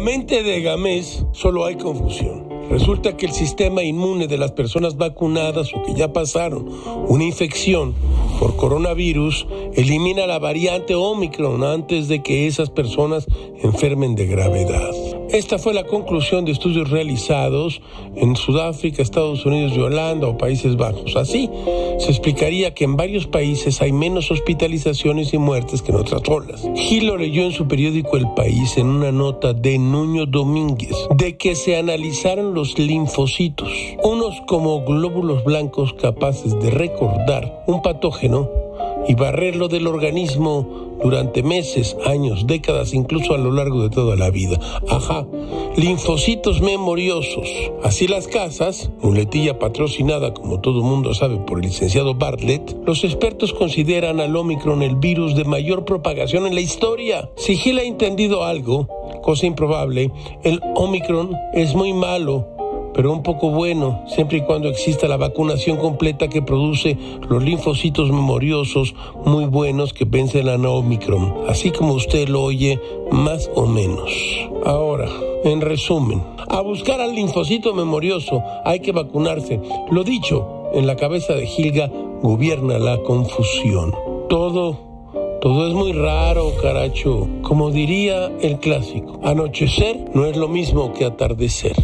mente de Gamés solo hay confusión. Resulta que el sistema inmune de las personas vacunadas o que ya pasaron una infección por coronavirus elimina la variante Omicron antes de que esas personas enfermen de gravedad. Esta fue la conclusión de estudios realizados en Sudáfrica, Estados Unidos y Holanda o Países Bajos. Así, se explicaría que en varios países hay menos hospitalizaciones y muertes que en otras olas. Gil leyó en su periódico El País en una nota de Nuño Domínguez de que se analizaron los linfocitos, unos como glóbulos blancos capaces de recordar un patógeno y barrerlo del organismo durante meses, años, décadas, incluso a lo largo de toda la vida. Ajá, linfocitos memoriosos. Así las casas, muletilla patrocinada como todo mundo sabe por el licenciado Bartlett, los expertos consideran al Omicron el virus de mayor propagación en la historia. Si Gil ha entendido algo, cosa improbable, el Omicron es muy malo pero un poco bueno, siempre y cuando exista la vacunación completa que produce los linfocitos memoriosos muy buenos que vencen a Omicron, así como usted lo oye, más o menos. Ahora, en resumen, a buscar al linfocito memorioso hay que vacunarse. Lo dicho, en la cabeza de Gilga gobierna la confusión. Todo todo es muy raro, caracho. Como diría el clásico, anochecer no es lo mismo que atardecer.